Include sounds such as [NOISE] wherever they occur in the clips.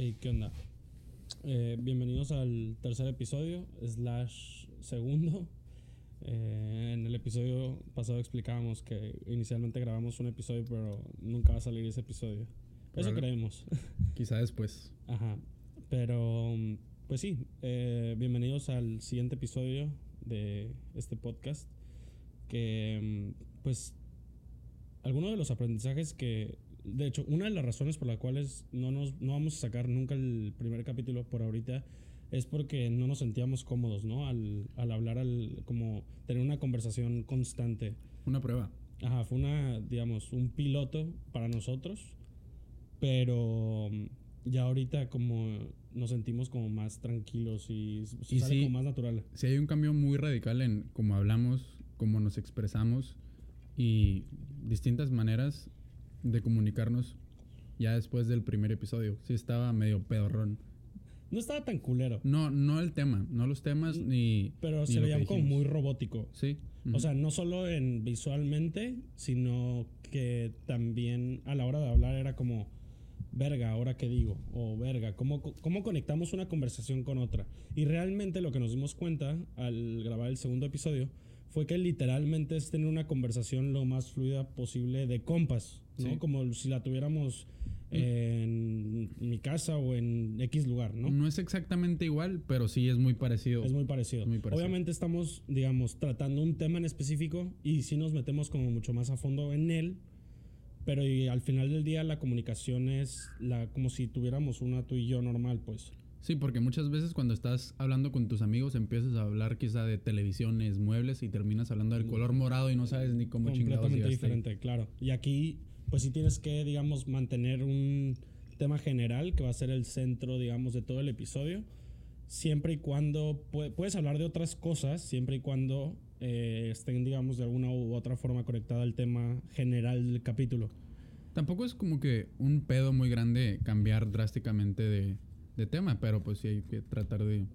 Hey, ¿qué onda? Eh, bienvenidos al tercer episodio, slash segundo. Eh, en el episodio pasado explicábamos que inicialmente grabamos un episodio, pero nunca va a salir ese episodio. Eso creemos. [LAUGHS] Quizá después. Ajá. Pero, pues sí, eh, bienvenidos al siguiente episodio de este podcast. Que, mm, pues, algunos de los aprendizajes que, de hecho, una de las razones por las cuales no, nos, no vamos a sacar nunca el primer capítulo por ahorita es porque no nos sentíamos cómodos, ¿no? Al, al hablar, al, como tener una conversación constante. Una prueba. Ajá, fue una, digamos, un piloto para nosotros, pero mm, ya ahorita como nos sentimos como más tranquilos y, Y sale sí. como más natural. Si hay un cambio muy radical en cómo hablamos, cómo nos expresamos y distintas maneras de comunicarnos ya después del primer episodio. Sí estaba medio pedorrón. No estaba tan culero, No, no el tema, no los temas ni... pero ni se veía como muy robótico. Sí. O sea, no solo en visualmente, sino que también a la hora de hablar era como, verga, ahora qué digo, o verga, ¿cómo, ¿cómo conectamos una conversación con otra? Y realmente lo que nos dimos cuenta al grabar el segundo episodio fue que literalmente es tener una conversación lo más fluida posible de compas, ¿no? Sí. Mm. Como si la tuviéramos en mi casa o en X lugar, ¿no? ¿no? es exactamente igual, pero sí es muy parecido. Es muy parecido. Muy parecido. Obviamente estamos, digamos, tratando un tema en específico y sí nos metemos como mucho más a fondo en él, pero y al final del día la comunicación es la, como si tuviéramos una tú y yo normal, pues. Sí, porque muchas veces cuando estás hablando con tus amigos empiezas a hablar quizá de televisiones, muebles y terminas hablando del color morado y no sabes ni cómo chingados completamente ahí. diferente, claro. Y aquí, pues sí tienes que, digamos, mantener un tema general que va a ser el centro, digamos, de todo el episodio. Siempre y cuando pu- puedes hablar de otras cosas, siempre y cuando eh, estén, digamos, de alguna u otra forma conectada al tema general del capítulo. Tampoco es como que un pedo muy grande cambiar drásticamente de, de tema, pero pues sí hay que tratar de...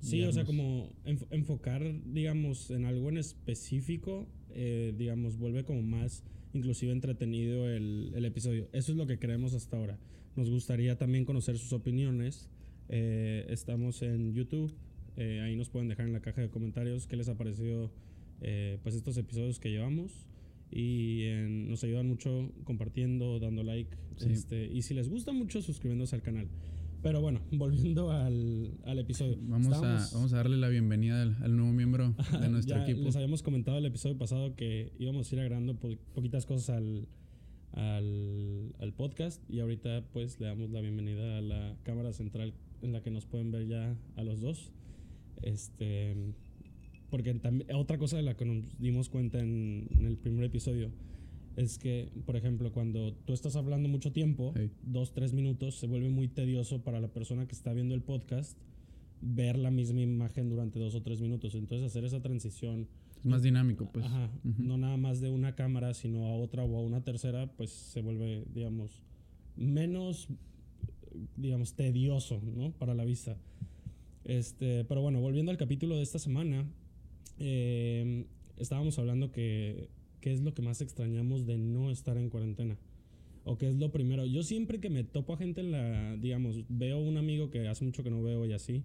Sí, o sea, como enf- enfocar, digamos, en algo en específico, eh, digamos, vuelve como más inclusive entretenido el, el episodio. Eso es lo que creemos hasta ahora. Nos gustaría también conocer sus opiniones. Eh, estamos en YouTube. eh, ahí nos pueden dejar en la caja de comentarios qué les ha parecido eh, pues estos episodios que llevamos. Y en- nos ayudan mucho compartiendo, dando like. Sí. Este, y si les gusta mucho, suscribiéndose al canal. Pero bueno, [LAUGHS] volviendo al, al episodio. Vamos a, vamos a darle la bienvenida al, al nuevo miembro [LAUGHS] de nuestro ya equipo. Les habíamos comentado el episodio pasado que íbamos a ir agregando po- poquitas cosas al, al, al podcast y ahorita pues le damos la bienvenida a la cámara central en la que nos pueden ver ya a los dos. Este, porque otra cosa de la que nos dimos cuenta en, en el primer episodio es que, por ejemplo, cuando tú estás hablando mucho tiempo, Hey. dos, tres minutos, se vuelve muy tedioso para la persona que está viendo el podcast ver la misma imagen durante dos o tres minutos. Entonces, hacer esa transición, Es más dinámico, pues. ajá, no nada más de una cámara, sino a otra o a una tercera, pues se vuelve, digamos, menos, digamos, tedioso, ¿no? Para la vista. Este, pero bueno, volviendo al capítulo de esta semana, eh, estábamos hablando que qué es lo que más extrañamos de no estar en cuarentena. O qué es lo primero. Yo siempre que me topo a gente en la, digamos, veo un amigo que hace mucho que no veo y así,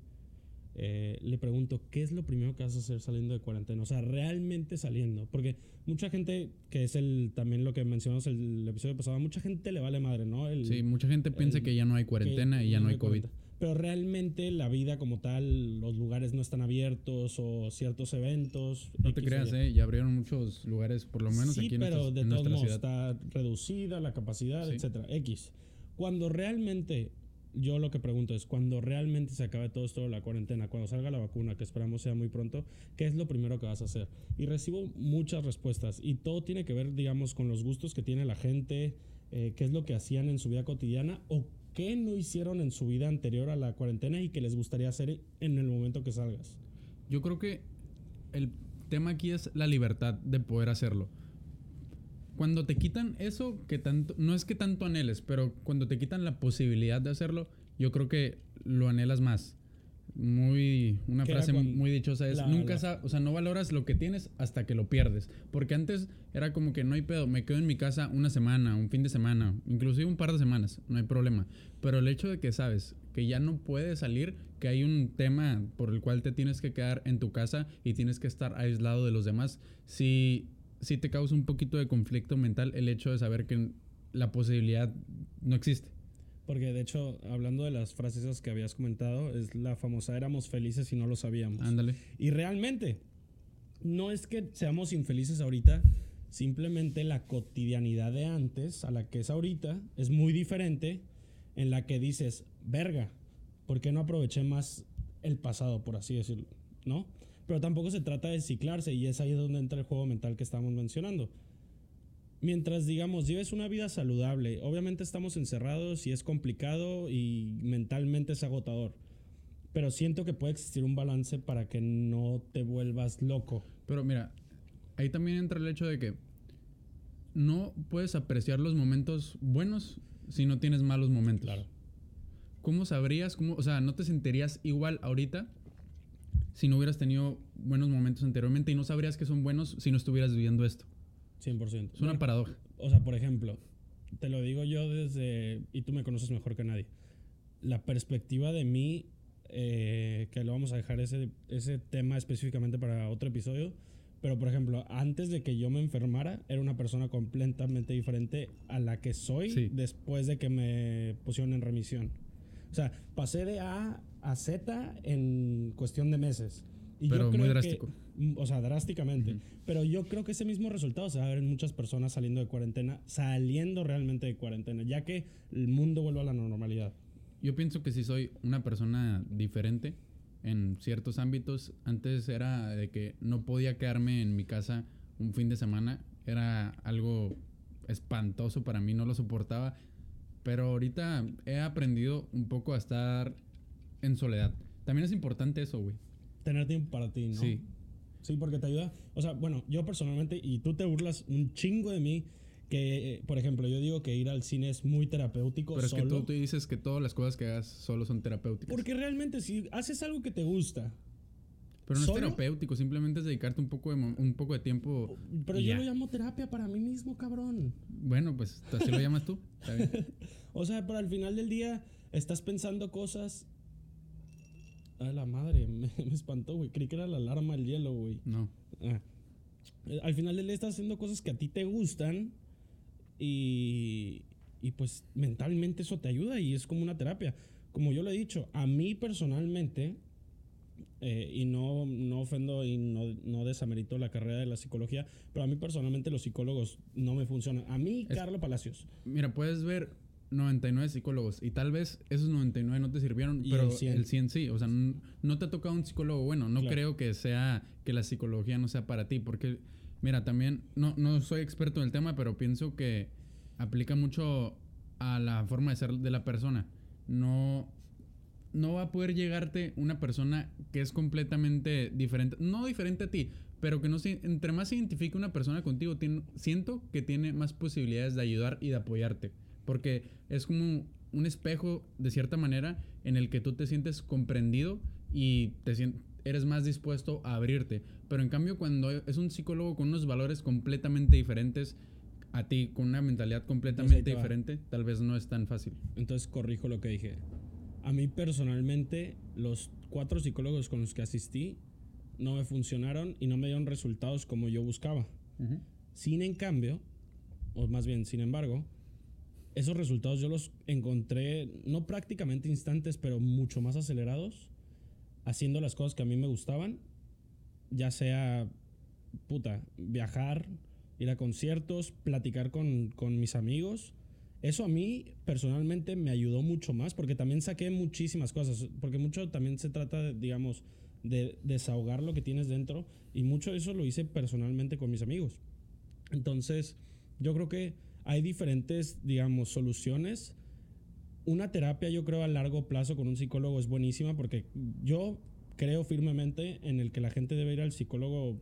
eh, le pregunto, ¿qué es lo primero que vas a hacer saliendo de cuarentena? O sea, realmente saliendo. Porque mucha gente, que es el también lo que mencionamos el episodio pasado, mucha gente le vale madre, ¿no? El, Sí, mucha gente piensa el- que ya no hay cuarentena y ya no hay COVID. cuarentena. Pero realmente la vida como tal, los lugares no están abiertos o ciertos eventos. No te X creas, Y. ¿eh? Ya abrieron muchos lugares, por lo menos sí, aquí en, pero de en todos modos está reducida la capacidad, Sí. etcétera. X. Cuando realmente, yo lo que pregunto es, cuando realmente se acabe todo esto de la cuarentena, cuando salga la vacuna, que esperamos sea muy pronto, ¿qué es lo primero que vas a hacer? Y recibo muchas respuestas y todo tiene que ver, digamos, con los gustos que tiene la gente, eh, qué es lo que hacían en su vida cotidiana o qué no hicieron en su vida anterior a la cuarentena y que les gustaría hacer en el momento que salgas. Yo creo que el tema aquí es la libertad de poder hacerlo. Cuando te quitan eso que tanto, no es que tanto anheles, pero cuando te quitan la posibilidad de hacerlo, yo creo que lo anhelas más. Muy una frase muy dichosa es la- nunca la- o sea no valoras lo que tienes hasta que lo pierdes. Porque antes era como que no hay pedo me quedo en mi casa una semana un fin de semana inclusive un par de semanas no hay problema. Pero el hecho de que sabes que ya no puedes salir que hay un tema por el cual te tienes que quedar en tu casa y tienes que estar aislado de los demás si si te causa un poquito de conflicto mental el hecho de saber que la posibilidad no existe Porque de hecho, hablando de las frases esas que habías comentado, es la famosa éramos felices y no lo sabíamos. ándale Y realmente, no es que seamos infelices ahorita, simplemente la cotidianidad de antes a la que es ahorita es muy diferente en la que dices, verga, ¿por qué no aproveché más el pasado, por así decirlo? ¿No? Pero tampoco se trata de ciclarse y es ahí donde entra el juego mental que estamos mencionando. Mientras, digamos, lleves una vida saludable, obviamente estamos encerrados y es complicado y mentalmente es agotador. Pero siento que puede existir un balance para que no te vuelvas loco. Pero mira, ahí también entra el hecho de que no puedes apreciar los momentos buenos si no tienes malos momentos. Claro. ¿Cómo sabrías, cómo, o sea, no te sentirías igual ahorita si no hubieras tenido buenos momentos anteriormente y no sabrías que son buenos si no estuvieras viviendo esto? 100%. Es una paradoja. O sea, por ejemplo, te lo digo yo desde, y tú me conoces mejor que nadie, la perspectiva de mí, eh, que lo vamos a dejar ese, ese tema específicamente para otro episodio, pero por ejemplo, antes de que yo me enfermara, era una persona completamente diferente a la que soy Sí. después de que me pusieron en remisión. O sea, pasé de A a Z en cuestión de meses. Y yo Pero muy creo que- drástico. Mm, O sea, drásticamente. Ujú. Pero yo creo que ese mismo resultado se va a ver en muchas personas saliendo de cuarentena, saliendo realmente de cuarentena, ya que el mundo vuelve a la normalidad. Yo pienso que si soy una persona diferente en ciertos ámbitos. Antes era de que no podía quedarme en mi casa un fin de semana. Era algo espantoso para mí, no lo soportaba. Pero ahorita he aprendido un poco a estar en soledad. También es importante eso, güey. Tener tiempo para ti, ¿no? Sí. Sí, porque te ayuda. O sea, bueno, yo personalmente, y tú te burlas un chingo de mí, que, eh, por ejemplo, yo digo que ir al cine es muy terapéutico. Pero es que tú, tú dices que todas las cosas que hagas solo son terapéuticas. Porque realmente si haces algo que te gusta, Pero no ¿Solo? es terapéutico, simplemente es dedicarte un poco de, un poco de tiempo. pero yo ya. lo llamo terapia para mí mismo, cabrón. Bueno, pues así lo llamas tú. Está bien. [LAUGHS] O sea, pero al final del día estás pensando cosas. A la madre, [LAUGHS] me, me espantó, güey. Creí que era la alarma del hielo, güey. No. Ah. Eh, Al final día estás haciendo cosas que a ti te gustan y, y pues mentalmente eso te ayuda y es como una terapia. Como yo lo he dicho, a mí personalmente, eh, y no, no ofendo y no, no desamerito la carrera de la psicología, pero a mí personalmente los psicólogos no me funcionan. A mí, Es- Carlos Palacios. Mira, puedes ver 99 psicólogos y tal vez esos 99 no te sirvieron, Y pero el 100. el 100 sí. O sea, no te ha tocado un psicólogo bueno. No Claro. creo que sea que la psicología no sea para ti, porque mira, también no, no soy experto en el tema, pero pienso que aplica mucho a la forma de ser de la persona. No, no va a poder llegarte una persona que es completamente diferente, no diferente a ti, pero que no se, entre más se identifique una persona contigo, tiene- siento que tiene más posibilidades de ayudar y de apoyarte, porque es como un espejo de cierta manera en el que tú te sientes comprendido y te eres más dispuesto a abrirte, pero en cambio cuando es un psicólogo con unos valores completamente diferentes a ti, con una mentalidad completamente diferente, tal vez no es tan fácil. Entonces corrijo lo que dije. A mí personalmente, los cuatro psicólogos con los que asistí no me funcionaron y no me dieron resultados como yo buscaba. Sin en cambio, o más bien sin embargo, esos resultados yo los encontré no prácticamente instantes, pero mucho más acelerados, haciendo las cosas que a mí me gustaban, ya sea, puta, viajar, ir a conciertos, platicar con, con mis amigos. Eso a mí personalmente me ayudó mucho más porque también saqué muchísimas cosas, porque mucho también se trata, de, digamos, de desahogar lo que tienes dentro y mucho de eso lo hice personalmente con mis amigos. Entonces, yo creo que hay diferentes, digamos, soluciones. Una terapia, yo creo, a largo plazo con un psicólogo es buenísima porque yo creo firmemente en el que la gente debe ir al psicólogo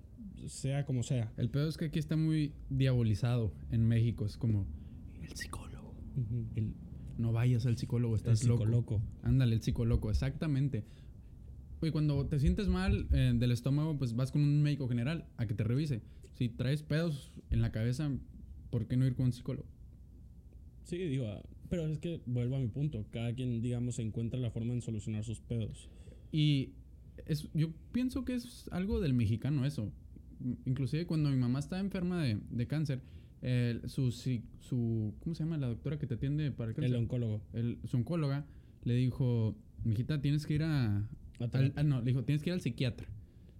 sea como sea. El peor es que aquí está muy diabolizado en México. Es como el psicólogo. El, no vayas al psicólogo, estás El loco. psicoloco. Ándale, el psicólogo, exactamente. Güey, cuando te sientes mal eh, del estómago, pues vas con un médico general a que te revise. Si traes pedos en la cabeza, ¿por qué no ir con un psicólogo? Sí, digo, pero es que vuelvo a mi punto. Cada quien, digamos, encuentra la forma de solucionar sus pedos. Y es, yo pienso que es algo del mexicano eso. Inclusive cuando mi mamá estaba enferma de, de cáncer, eh, su, su, ¿cómo se llama la doctora que te atiende para el cáncer? El oncólogo. El- su oncóloga le dijo, mijita, tienes que ir a... Ah, no, le dijo, tienes que ir al psiquiatra.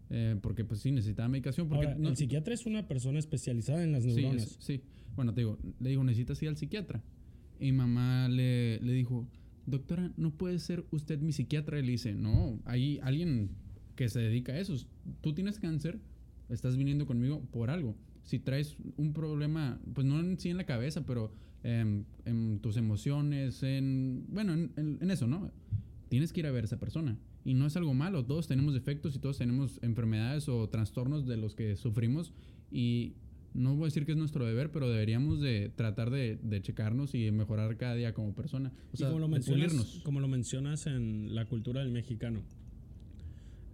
Eh, porque pues sí, necesitaba medicación. Porque Ahora, no- el psiquiatra es una persona especializada en las Sí, neuronas. es- sí. Bueno, te digo, le digo, necesitas ir al psiquiatra. Y mamá le, le dijo, doctora, ¿no puede ser usted mi psiquiatra? Y le dice, no, hay alguien que se dedica a eso. Tú tienes cáncer, estás viniendo conmigo por algo. Si traes un problema, pues no en sí en la cabeza, pero em, en tus emociones, en, bueno, en, en- en eso, ¿no? Tienes que ir a ver a esa persona. Y no es algo malo, todos tenemos defectos y todos tenemos enfermedades o trastornos de los que sufrimos. Y no voy a decir que es nuestro deber, pero deberíamos de tratar de, de checarnos y mejorar cada día como persona. O Y sea, como lo, mencionas, como lo mencionas en la cultura del mexicano,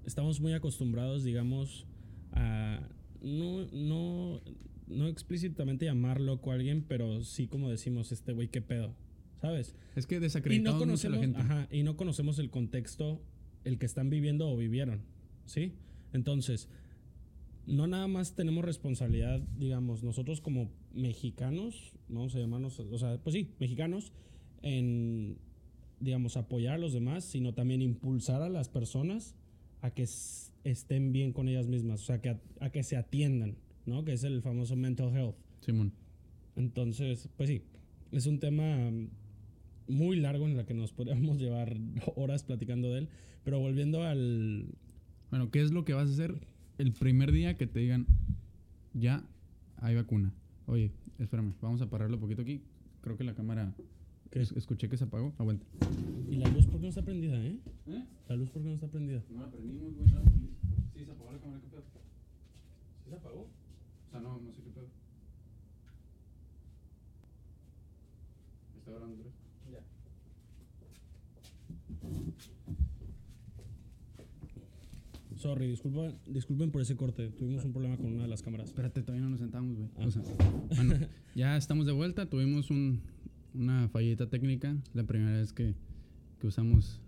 estamos muy acostumbrados, digamos, a no, no, no explícitamente llamar loco a alguien, pero sí como decimos, este güey, qué pedo, ¿sabes? Es que Y no desacreditamos mucho a la gente. ajá, y no conocemos el contexto, el que están viviendo o vivieron, ¿sí? Entonces, no nada más tenemos responsabilidad, digamos, nosotros como mexicanos, vamos a llamarnos, o sea, pues sí, mexicanos, en, digamos, apoyar a los demás, sino también impulsar a las personas a que estén bien con ellas mismas, o sea, que a, a que se atiendan, ¿no? Que es el famoso mental health. Simón. Entonces, pues sí, es un tema muy largo en el que nos podríamos [LAUGHS] llevar horas platicando de él, pero volviendo al... Bueno, ¿qué es lo que vas a hacer el primer día que te digan, ya hay vacuna? Oye, espérame, vamos a pararlo un poquito aquí. Creo que la cámara... ¿Qué? es- escuché que se apagó. Aguanta. ¿Y la luz por qué no está prendida, eh? ¿Eh? La luz por qué no está prendida. No la prendimos, güey. Sí, se apagó la cámara, ¿qué pedo? ¿Sí se apagó? O sea, no, no sé qué pedo. Está grabando tres. Ya. Sorry, disculpa, disculpen por ese corte. Tuvimos un problema con una de las cámaras. Espérate, todavía no nos sentamos, güey. Ah. O sea, bueno, ya estamos de vuelta. Tuvimos un, una fallita técnica. La primera vez que, que usamos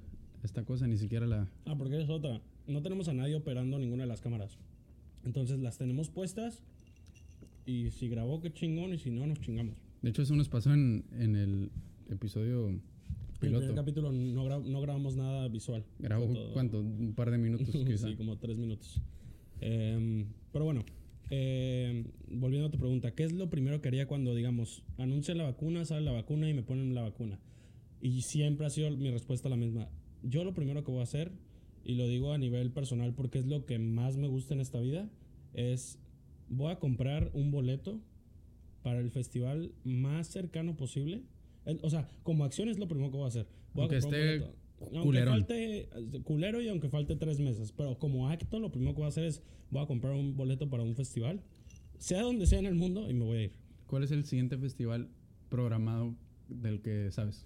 esta cosa, ni siquiera la... Ah, porque es otra. No tenemos a nadie operando ninguna de las cámaras. Entonces las tenemos puestas. Y si grabó, qué chingón. Y si no, nos chingamos. De hecho, eso nos pasó en, en el episodio En el primer piloto. capítulo no, gra- no grabamos nada visual. Grabó, ¿cuánto? Un par de minutos, [LAUGHS] quizá. sí, como tres minutos. Em, pero bueno, em, volviendo a tu pregunta, ¿qué es lo primero que haría cuando, digamos, anuncian la vacuna, sale la vacuna y me ponen la vacuna? Y siempre ha sido mi respuesta la misma. Yo lo primero que voy a hacer, y lo digo a nivel personal porque es lo que más me gusta en esta vida, es voy a comprar un boleto para el festival más cercano posible. El- o sea, como acción es lo primero que voy a hacer. Voy a Aunque un esté. Aunque falte eh, culero y aunque falte tres meses. Pero como acto, lo primero que voy a hacer es voy a comprar un boleto para un festival. Sea donde sea en el mundo y me voy a ir. ¿Cuál es el siguiente festival programado del que sabes?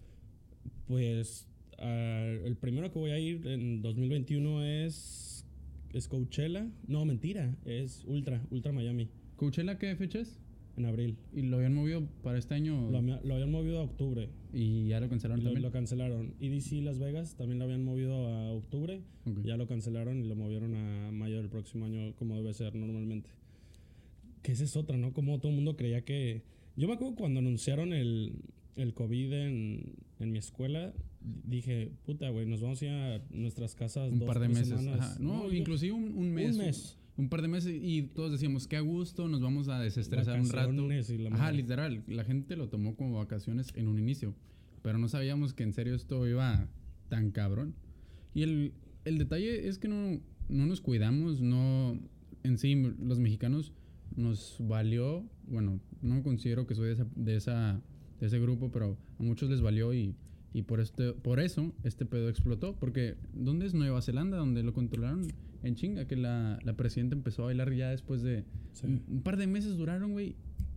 Pues ah, el primero que voy a ir en 2021 es, es Coachella. No, mentira. Es Ultra, Ultra Miami. ¿Coachella qué fecha es? En abril. Y lo habían movido para este año Lo, lo habían movido a octubre. y ya lo cancelaron lo, también. lo cancelaron. EDC Las Vegas también lo habían movido a octubre. Ok. Ya lo cancelaron y lo movieron a mayo del próximo año, como debe ser normalmente. Que esa es otra, ¿no? Como todo el mundo creía que. Yo me acuerdo cuando anunciaron el, el COVID en, en mi escuela, dije, puta, güey, nos vamos a ir a nuestras casas un dos, par de meses. semanas. Ajá. No, yo- inclusive un, un mes. Un mes. Un par de meses y todos decíamos, qué a gusto, nos vamos a desestresar un rato. Ajá, literal. La gente lo tomó como vacaciones en un inicio. Pero no sabíamos que en serio esto iba tan cabrón. Y el, el detalle es que no, no nos cuidamos, no... En sí, los mexicanos nos valió... Bueno, no considero que soy de, esa, de, esa, de ese grupo, pero a muchos les valió y, y por, este, por eso este pedo explotó. Porque, ¿dónde es Nueva Zelanda? Donde lo controlaron en chinga, que la, la presidenta empezó a bailar ya después de... Sí. Un, un par de meses duraron, güey.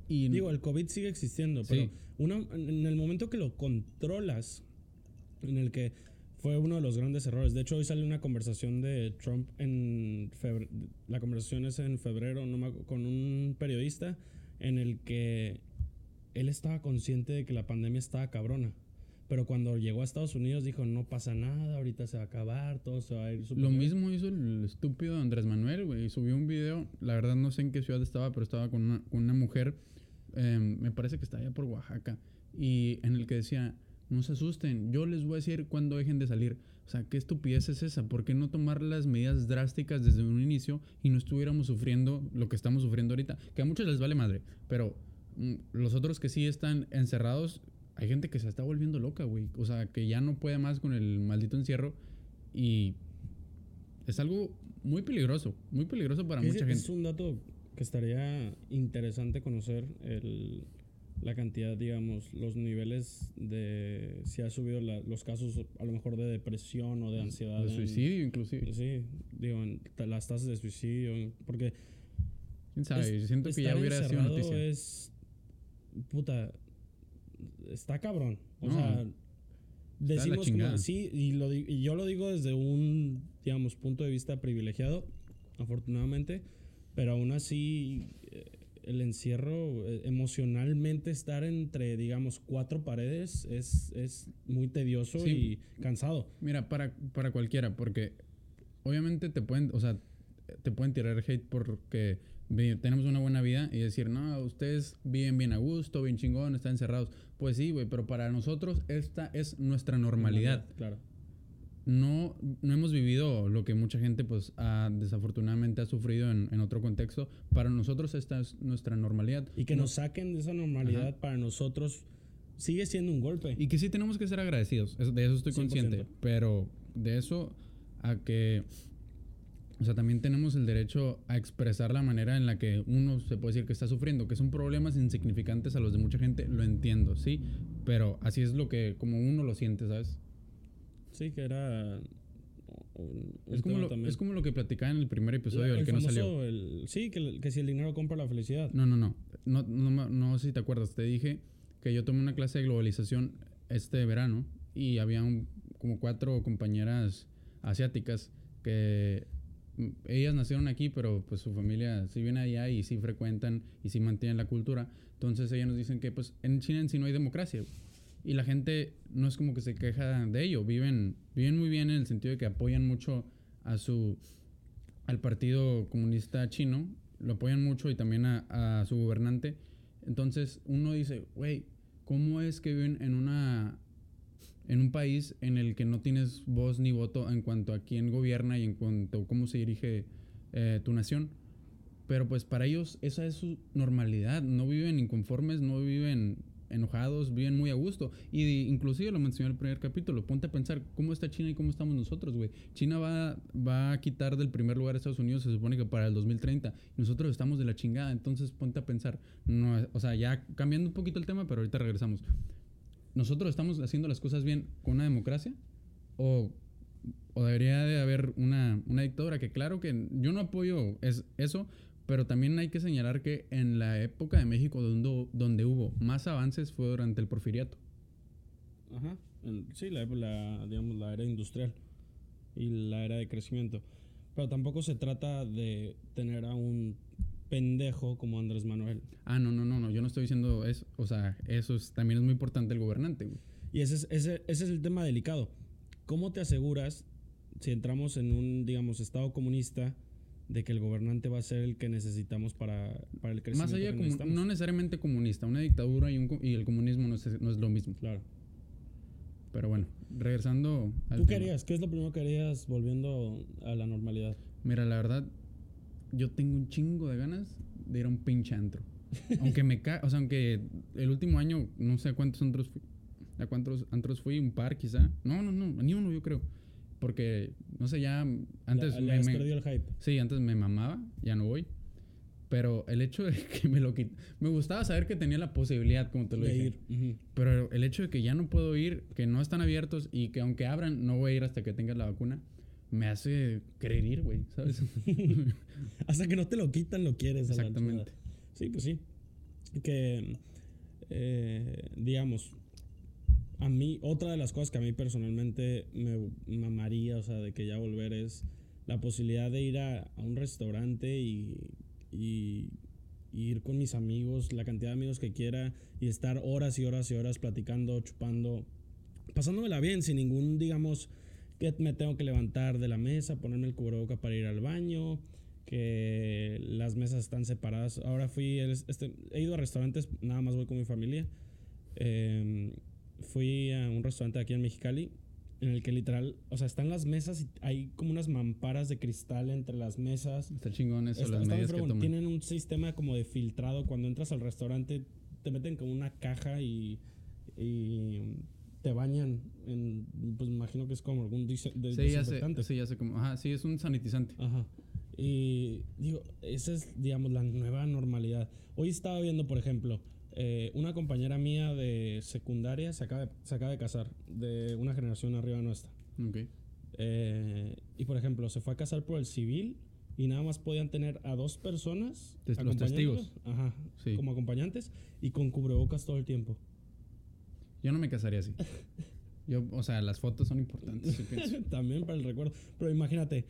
Y Digo, el COVID sigue existiendo, Sí. pero una, en el momento que lo controlas, en el que fue uno de los grandes errores. De hecho, hoy sale una conversación de Trump en febrero. La conversación es en febrero no me con un periodista en el que él estaba consciente de que la pandemia estaba cabrona. Pero cuando llegó a Estados Unidos dijo, no pasa nada, ahorita se va a acabar, todo se va a ir súper Lo bien". mismo hizo el estúpido Andrés Manuel, güey. Subió un video, la verdad no sé en qué ciudad estaba, pero estaba con una, con una mujer, em, me parece que está allá por Oaxaca, y en el que decía, no se asusten, yo les voy a decir cuándo dejen de salir. O sea, ¿qué estupidez es esa? ¿Por qué no tomar las medidas drásticas desde un inicio y no estuviéramos sufriendo lo que estamos sufriendo ahorita? Que a muchos les vale madre, pero mm, los otros que sí están encerrados, hay gente que se está volviendo loca, güey. O sea, que ya no puede más con el maldito encierro y es algo muy peligroso, muy peligroso para mucha es, gente. es un dato que estaría interesante conocer el, la cantidad, digamos, los niveles de si ha subido la- los casos a lo mejor de depresión o de ansiedad. De en- suicidio, inclusive. Sí, digo, en las tasas de suicidio, porque ¿Quién sabe? es- Siento que ya hubiera sido noticia. es puta está cabrón. O No, sea, decimos como sí y lo y yo lo digo desde un digamos punto de vista privilegiado, afortunadamente, pero aún así eh, el encierro eh, emocionalmente estar entre digamos cuatro paredes es, es muy tedioso Sí. y cansado. Mira, para, para cualquiera, porque obviamente te pueden, o sea, te pueden tirar hate porque tenemos una buena vida y decir, no, ustedes viven bien a gusto, bien chingón, están encerrados. Pues sí, güey, pero para nosotros esta es nuestra normalidad. Claro. No, no hemos vivido lo que mucha gente, pues, ha- desafortunadamente ha sufrido en, en otro contexto. Para nosotros esta es nuestra normalidad. Y que No- nos saquen de esa normalidad para nosotros sigue siendo un golpe. Y que sí tenemos que ser agradecidos, de eso estoy 100%. consciente. Pero de eso a que, o sea, también tenemos el derecho a expresar la manera en la que uno se puede decir que está sufriendo, que son problemas insignificantes a los de mucha gente, lo entiendo, sí, pero así es lo que, como uno lo siente, ¿sabes? Sí, que era. Es como, lo, también. es como lo que platicaba en el primer episodio, el, el que no salió. el- sí, que, que si el dinero compra la felicidad. No, no, no, no, no, sé si te acuerdas, te dije que yo tomé una clase de globalización este verano y había un- como cuatro compañeras asiáticas que ellas nacieron aquí, pero pues su familia sí viene allá y sí frecuentan y sí mantienen la cultura. Entonces ellas nos dicen que pues en China en sí no hay democracia. Y la gente no es como que se queja de ello, viven, viven muy bien en el sentido de que apoyan mucho a su al Partido Comunista Chino, lo apoyan mucho y también a, a su gobernante. Entonces uno dice, güey, ¿cómo es que viven en una en un país en el que no tienes voz ni voto en cuanto a quién gobierna y en cuanto a cómo se dirige eh, tu nación? Pero pues para ellos esa es su normalidad, no viven inconformes, no viven enojados, viven muy a gusto. Y inclusive lo mencioné en el primer capítulo, ponte a pensar cómo está China y cómo estamos nosotros, güey. China va, va a quitar del primer lugar a Estados Unidos, se supone que para el 2030, y nosotros estamos de la chingada, entonces ponte a pensar, no, o sea, ya cambiando un poquito el tema, pero ahorita regresamos. ¿Nosotros estamos haciendo las cosas bien con una democracia? ¿O, o debería de haber una, una dictadura? Que claro que yo no apoyo es, eso, pero también hay que señalar que en la época de México donde, donde hubo más avances fue durante el porfiriato. Ajá. Sí, la, la, digamos, la era industrial y la era de crecimiento. Pero tampoco se trata de tener a un pendejo como Andrés Manuel. Ah, no, no, no, no, yo no estoy diciendo eso. O sea, eso es, también es muy importante el gobernante, güey. Y ese es, ese, ese es el tema delicado. ¿Cómo te aseguras, si entramos en un, digamos, estado comunista, de que el gobernante va a ser el que necesitamos para, para el crecimiento Más allá, que necesitamos? no necesariamente comunista, una dictadura y, un, y el comunismo no es, no es lo mismo. Claro. Pero bueno, regresando al ¿Tú harías? ¿Qué es lo primero que harías volviendo a la normalidad? Mira, la verdad, yo tengo un chingo de ganas de ir a un pinche antro. [LAUGHS] aunque me ca o sea, aunque el último año no sé a cuántos antros fui, a cuántos antros fui, un par quizá. No, no, no, ni uno yo creo. Porque, no sé, ya antes le me- has me- perdido el hype. Sí, antes me mamaba, ya no voy. Pero el hecho de que me lo quit- Me gustaba saber que tenía la posibilidad, como te lo de dije. ir. Pero el hecho de que ya no puedo ir, que no están abiertos y que aunque abran, no voy a ir hasta que tenga la vacuna, me hace querer ir, güey, ¿sabes? [LAUGHS] Hasta que no te lo quitan, lo quieres. Exactamente. Sí, pues sí. Que, eh, digamos, a mí, otra de las cosas que a mí personalmente me mamaría, o sea, de que ya volver es la posibilidad de ir a, a un restaurante y, y, y ir con mis amigos, la cantidad de amigos que quiera, y estar horas y horas y horas platicando, chupando, pasándomela bien, sin ningún, digamos, que me tengo que levantar de la mesa, ponerme el cubreboca para ir al baño, que las mesas están separadas. Ahora fui, este, he ido a restaurantes, nada más voy con mi familia. Eh, fui a un restaurante aquí en Mexicali en el que literal, o sea, están las mesas y hay como unas mamparas de cristal entre las mesas. Está chingón eso, Está- las medidas que toman. Tienen un sistema como de filtrado. Cuando entras al restaurante, te meten como una caja y, y te bañan. Imagino que es como algún dise- de- Sí, ya sé, desinfectante. sí, ya sé cómo. Ajá, sí, es un sanitizante. Ajá. Y digo, esa es, digamos, la nueva normalidad. Hoy estaba viendo, por ejemplo, eh, una compañera mía de secundaria se acaba de, se acaba de casar, de una generación arriba nuestra. Ok. Eh, y por ejemplo, se fue a casar por el civil y nada más podían tener a dos personas. Los testigos. Ajá. Sí. Como acompañantes y con cubrebocas todo el tiempo. Yo no me casaría así. [LAUGHS] Yo, o sea, las fotos son importantes. pienso. [LAUGHS] También para el recuerdo. Pero imagínate,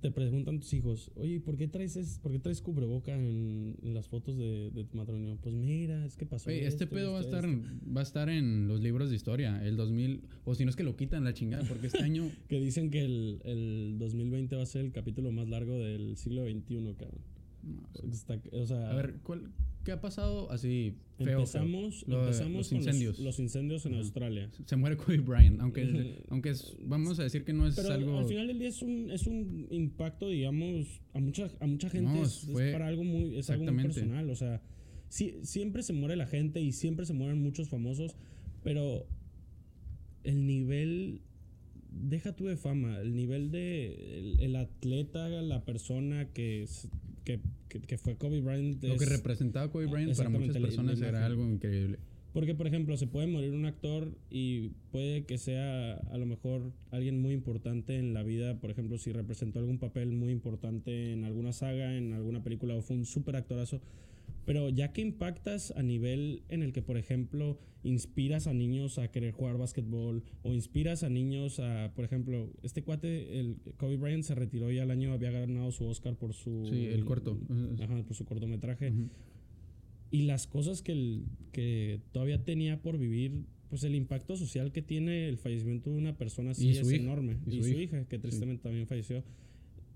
te preguntan tus hijos, oye, ¿por qué traes, es, ¿por qué traes cubreboca en, en las fotos de, de tu matrimonio? Pues mira, es que pasó. Oye, este pedo va a estar, esto". en, va a estar en los libros de historia, el 2000, o si no es que lo quitan la chingada, porque este año, [LAUGHS] Que dicen que el, el 2020 va a ser el capítulo más largo del siglo XXI, cabrón. No, Porque está- o sea, a ver, ¿cuál, ¿qué ha pasado así feo? empezamos, Lo empezamos los con incendios. Los, los incendios en. Australia. Se muere Kobe Bryant, aunque, [LAUGHS] aunque es- vamos a decir que no es Pero algo... al final del día es un, es un impacto, digamos, a mucha, a mucha gente No, es, es fue- para algo muy, es algo muy exactamente. personal. O sea, sí, siempre se muere la gente y siempre se mueren muchos famosos, pero el nivel, deja tú de fama, el nivel de el, el atleta, la persona que, que, que, que fue Kobe Bryant. Lo que es- representaba Kobe Ah, Bryant para muchas personas era algo increíble. Porque, por ejemplo, se puede morir un actor y puede que sea a lo mejor alguien muy importante en la vida. Por ejemplo, si representó algún papel muy importante en alguna saga, en alguna película o fue un súper actorazo. Pero ya que impactas a nivel en el que, por ejemplo, inspiras a niños a querer jugar básquetbol o inspiras a niños a, por ejemplo, este cuate, el Kobe Bryant se retiró y al año había ganado su Oscar por su... Sí, el corto. Ajá, por su cortometraje Ujú. y las cosas que, el- que todavía tenía por vivir, pues el impacto social que tiene el fallecimiento de una persona así es hija, enorme. y Y, su su, hija, que tristemente también falleció.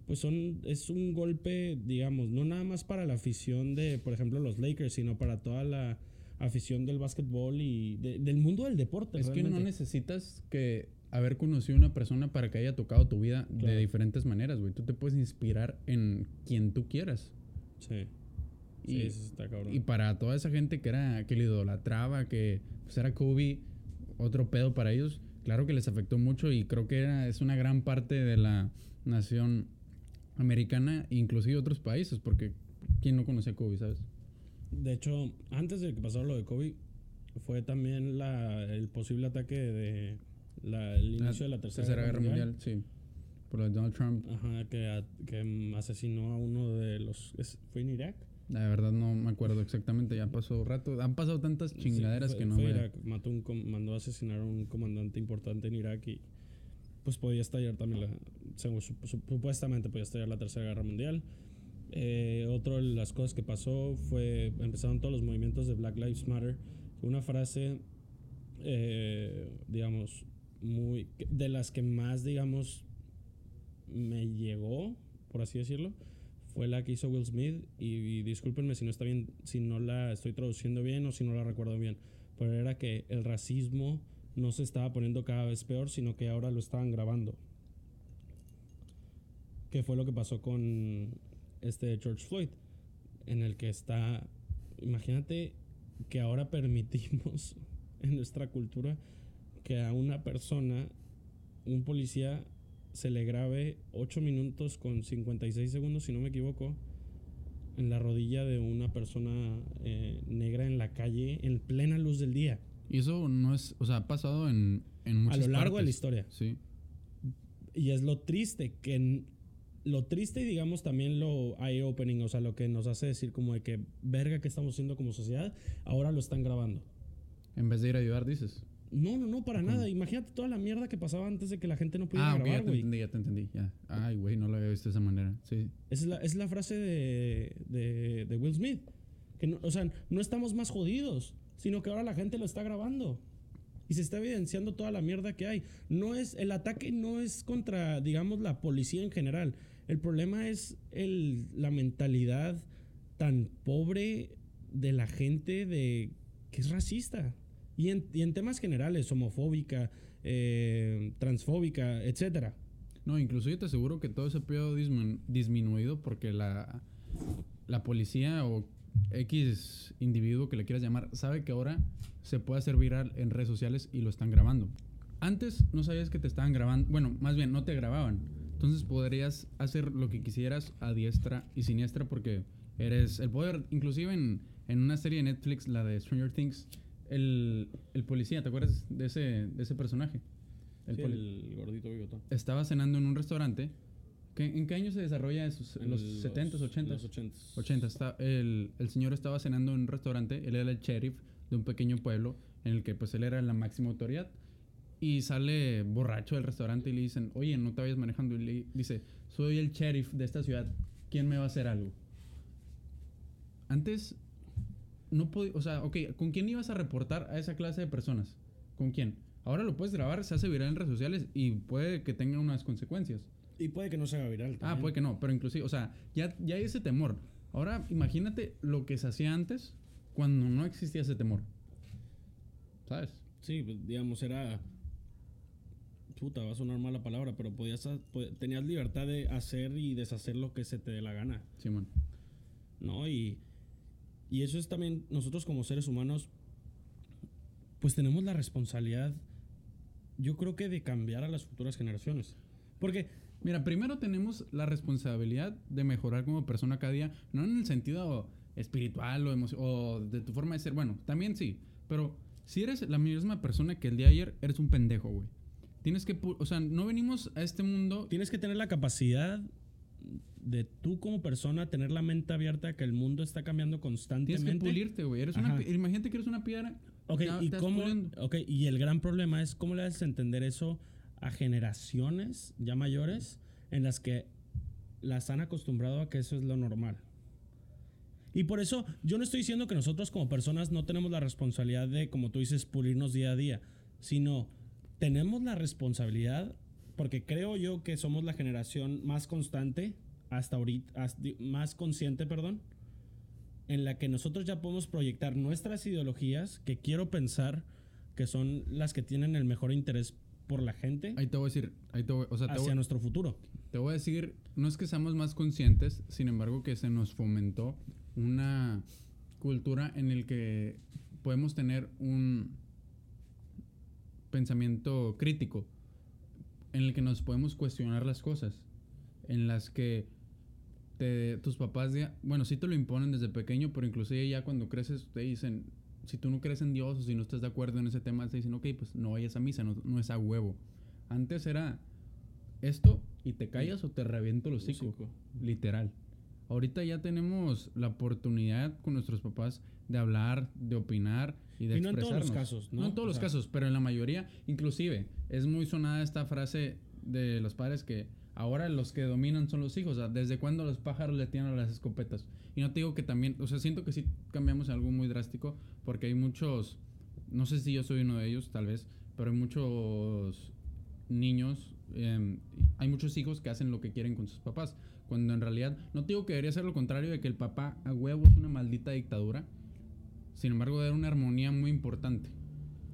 Pues son, es un golpe, digamos, no nada más para la afición de, por ejemplo, los Lakers, sino para toda la afición del básquetbol y de- del mundo del deporte. Es que no necesitas que haber conocido a una persona para que haya tocado tu vida de diferentes maneras, güey. Tú te puedes inspirar en quien tú quieras. Sí. Y- sí, eso está cabrón. Y para toda esa gente que era que le idolatraba, que pues era Kobe, otro pedo para ellos, claro que les afectó mucho y creo que era, es una gran parte de la nación americana, inclusive otros países, porque ¿quién no conocía a Kobe, sabes? De hecho, antes de que pasara lo de Kobe, fue también la, el posible ataque de la, el inicio de la Tercera, Guerra Mundial, sí. Por lo de Donald Trump. Ajá, que, que asesinó a uno de los... ¿Fue en Irak? La verdad no me acuerdo exactamente, ya pasó rato. Han pasado tantas chingaderas Sí, fue- que no fue me... Irak, mató un, com- mandó a asesinar a un comandante importante en Irak y pues podía estallar también la... supuestamente podía estallar la Tercera Guerra Mundial. Eh, otro de las cosas que pasó fue... Empezaron todos los movimientos de Black Lives Matter. Una frase, eh, digamos, muy... De las que más, digamos, me llegó, por así decirlo, fue la que hizo Will Smith. Y, y discúlpenme si no está bien, si no la estoy traduciendo bien o si no la recuerdo bien. Pero era que el racismo no se estaba poniendo cada vez peor, sino que ahora lo estaban grabando. Que fue lo que pasó con este George Floyd, en el que está, imagínate que ahora permitimos [LAUGHS] en nuestra cultura que a una persona, un policía, se le grabe 8 minutos con 56 segundos, si no me equivoco, en la rodilla de una persona eh, negra en la calle en plena luz del día. Y eso no es, o sea, ha pasado en, en muchas a lo largo de la partes. historia. Sí. Y es lo triste, que lo triste y digamos también lo eye-opening, o sea, lo que nos hace decir como de que verga que estamos haciendo como sociedad, ahora lo están grabando. En vez de ir a ayudar, dices. No, no, no, para nada. Imagínate toda la mierda que pasaba antes de que la gente no pudiera Ah, ok, ya grabar, te entendí, ya te entendí. Ya. Ay, güey, no lo había visto de esa manera. Sí. Esa es la, es la frase de, de, de Will Smith. Que no, o sea, no estamos más jodidos, sino que ahora la gente lo está grabando. Y se está evidenciando toda la mierda que hay. No es, el ataque no es contra, digamos, la policía en general. El problema es el, la mentalidad tan pobre de la gente de que es racista. Y en, y en temas generales, homofóbica, eh, transfóbica, etcétera. No, incluso yo te aseguro que todo ese pedo dismin- disminuido porque la, la policía o X individuo que le quieras llamar sabe que ahora se puede hacer viral en redes sociales y lo están grabando. Antes no sabías que te estaban grabando, bueno, más bien no te grababan. Entonces podrías hacer lo que quisieras a diestra y siniestra porque eres el poder, inclusive en, en una serie de Netflix, la de Stranger Things, el, el policía, ¿te acuerdas de ese, de ese personaje? El Sí, el gordito bigotón. estaba cenando en un restaurante. ¿Qué- ¿En qué año se desarrolla eso? ¿En los 70s, 80s? Los 80s. 80. Está, el, el señor estaba cenando en un restaurante. Él era el sheriff de un pequeño pueblo en el que pues él era la máxima autoridad. Y sale borracho del restaurante y le dicen, oye, no te vayas manejando. Y le dice, soy el sheriff de esta ciudad. ¿Quién me va a hacer algo? Antes no podía, o sea, ok, ¿con quién ibas a reportar a esa clase de personas? ¿Con quién? Ahora lo puedes grabar, se hace viral en redes sociales y puede que tenga unas consecuencias. Y puede que no se haga viral. Ah, también. puede que no, pero inclusive, o sea, ya, ya hay ese temor. Ahora imagínate lo que se hacía antes cuando no existía ese temor. ¿Sabes? Sí, pues, digamos, era. Puta, va a sonar mala palabra, pero podías, pod- tenías libertad de hacer y deshacer lo que se te dé la gana, Simón. ¿no? Y, y eso es también, nosotros como seres humanos, pues tenemos la responsabilidad, yo creo que de cambiar a las futuras generaciones. Porque, Mira, primero tenemos la responsabilidad de mejorar como persona cada día, no en el sentido espiritual o, o de tu forma de ser. Bueno, también sí, pero si eres la misma persona que el día de ayer, eres un pendejo, güey. Tienes que, o sea, no venimos a este mundo tienes que tener la capacidad de tú como persona tener la mente abierta a que el mundo está cambiando Tienes constantemente. que pulirte, güey. Eres Ajá. imagínate que eres una piedra. Ok, ya ¿y cómo? puliendo. ok, y el gran problema es cómo le haces entender eso a generaciones ya mayores en las que las han acostumbrado a que eso es lo normal. Y por eso yo no estoy diciendo que nosotros como personas no tenemos la responsabilidad de, como tú dices, pulirnos día a día, sino tenemos la responsabilidad, porque creo yo que somos la generación más constante hasta ahorita, más consciente, perdón, en la que nosotros ya podemos proyectar nuestras ideologías, que quiero pensar que son las que tienen el mejor interés por la gente Ahí te voy a decir, ahí te voy, o sea, te hacia voy, nuestro futuro. te voy a decir, no es que seamos más conscientes, sin embargo que se nos fomentó una cultura en el que podemos tener un pensamiento crítico, en el que nos podemos cuestionar las cosas, en las que te- tus papás, ya, bueno, sí te lo imponen desde pequeño, pero inclusive ya cuando creces te dicen, si tú no crees en Dios o si no estás de acuerdo en ese tema, te dicen, ok, pues no vayas a misa, no, no es a huevo. Antes era esto y te callas o te reviento los hocico, literal. Ahorita ya tenemos la oportunidad con nuestros papás de hablar, de opinar y de Y no en todos los casos, ¿no? en todos O los sea- casos, pero en la mayoría, inclusive, es muy sonada esta frase de los padres que ahora los que dominan son los hijos. ¿desde cuándo los pájaros le tiran a las escopetas? Y no te digo que también, o sea, siento que sí cambiamos algo muy drástico porque hay muchos, no sé si yo soy uno de ellos, tal vez, pero hay muchos niños, em, hay muchos hijos que hacen lo que quieren con sus papás. Cuando en realidad, no te digo que debería ser lo contrario de que el papá a huevo es una maldita dictadura. Sin embargo, haber una armonía muy importante.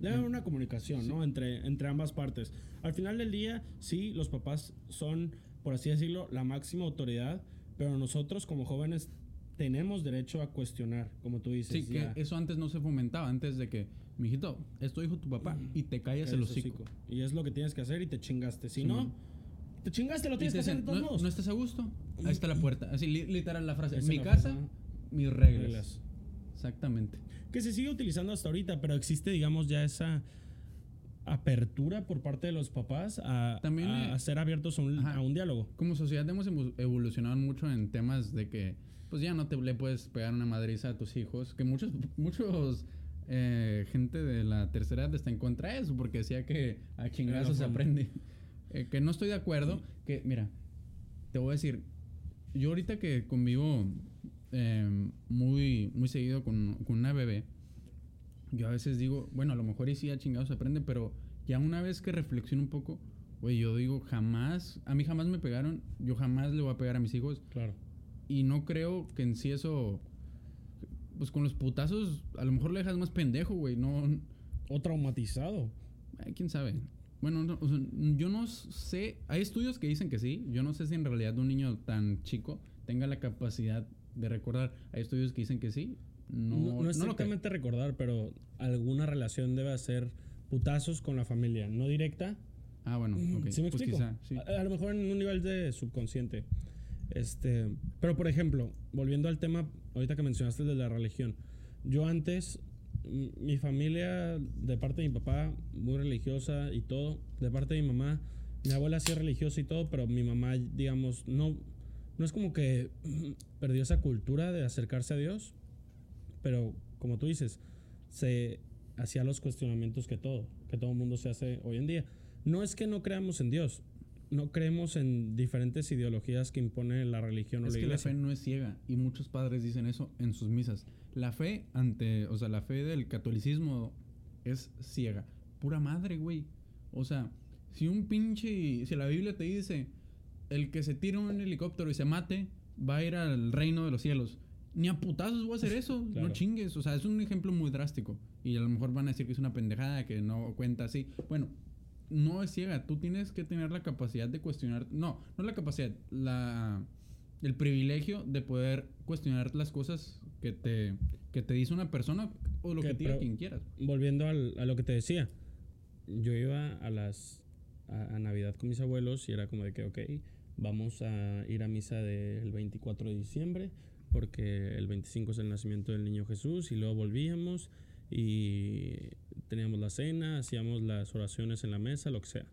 Debe haber una comunicación, ¿no? Entre, entre ambas partes. Al final del día, sí, los papás son, por así decirlo, la máxima autoridad, pero nosotros como jóvenes tenemos derecho a cuestionar, como tú dices. Sí, ya. que eso antes no se fomentaba, antes de que, mijito, esto dijo tu papá y te callas el hocico. Y es lo que tienes que hacer y te chingaste. Si Sí, no, te chingaste, lo tienes que hacer de todos ¿no, modos. ¿no estás a gusto? Ahí está la puerta. Así, li- literal la frase. Es Mi casa, mis reglas. Reglas. Exactamente. Que se sigue utilizando hasta ahorita, pero existe, digamos, ya esa apertura por parte de los papás a, También, a- eh, a ser abiertos a un, ajá. a un diálogo. Como sociedad hemos evo- evolucionado mucho en temas de que, pues ya no te le puedes pegar una madriza a tus hijos. Que muchos, muchos eh, gente de la tercera edad está en contra de eso, porque decía que a chingazos se aprende. Eh, que no estoy de acuerdo. Que, mira, te voy a decir, yo ahorita que convivo eh, muy, muy seguido con, con una bebé, yo a veces digo, bueno, a lo mejor y sí a chingados se aprende, pero ya una vez que reflexiono un poco, güey, yo digo, jamás, a mí jamás me pegaron, yo jamás le voy a pegar a mis hijos. Claro. Y no creo que en sí eso. Pues con los putazos, a lo mejor le dejas más pendejo, güey. No. O traumatizado. ay, quién sabe. Bueno, no, o sea, yo no sé. Hay estudios que dicen que sí. Yo no sé si en realidad un niño tan chico tenga la capacidad de recordar. Hay estudios que dicen que sí. No, No, no, no exactamente recordar, pero alguna relación debe hacer putazos con la familia. No directa. Ah, bueno, ok. ¿Sí me pues explico? quizá, sí. A, a lo mejor en un nivel de subconsciente. Este, pero por ejemplo, volviendo al tema, ahorita que mencionaste de la religión. Yo antes, mi familia, de parte de mi papá, muy religiosa y todo. De parte de mi mamá, mi abuela sí es religiosa y todo, pero mi mamá, digamos, no, no es como que perdió esa cultura de acercarse a Dios. Pero como tú dices, se hacía los cuestionamientos que todo, que todo el mundo se hace hoy en día. No es que no creamos en Dios, no creemos en diferentes ideologías que impone la religión o Es la que la iglesia. fe no es ciega y muchos padres dicen eso en sus misas. La fe ante, o sea, la fe del catolicismo es ciega. Pura madre, güey. O sea, si un pinche, si la Biblia te dice, el que se tira un helicóptero y se mate, va a ir al reino de los cielos. Ni a putazos voy a hacer eso, Claro. no chingues. O sea, es un ejemplo muy drástico. Y a lo mejor van a decir que es una pendejada, que no cuenta así. Bueno, no es ciega. Tú tienes que tener la capacidad de cuestionar. No, no la capacidad, la el privilegio de poder cuestionar las cosas que te, que te dice una persona o lo Que que te diga quien quieras. Volviendo al- a lo que te decía, yo iba a las a, a Navidad con mis abuelos y era como de que, ok, vamos a ir a misa del 24 de diciembre porque el 25 es el nacimiento del niño Jesús y luego volvíamos y teníamos la cena, hacíamos las oraciones en la mesa, lo que sea.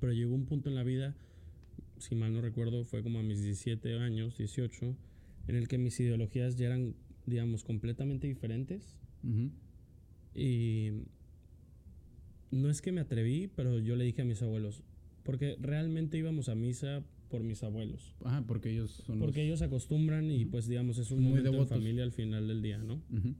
Pero llegó un punto en la vida, si mal no recuerdo, fue como a mis 17 años, 18, en el que mis ideologías ya eran, digamos, completamente diferentes. Y no es que me atreví, pero yo le dije a mis abuelos, porque realmente íbamos a misa por mis abuelos. Ajá, porque ellos son Porque los- ellos acostumbran y pues digamos es un Muy momento devotos. en familia al final del día, ¿no? Ujú.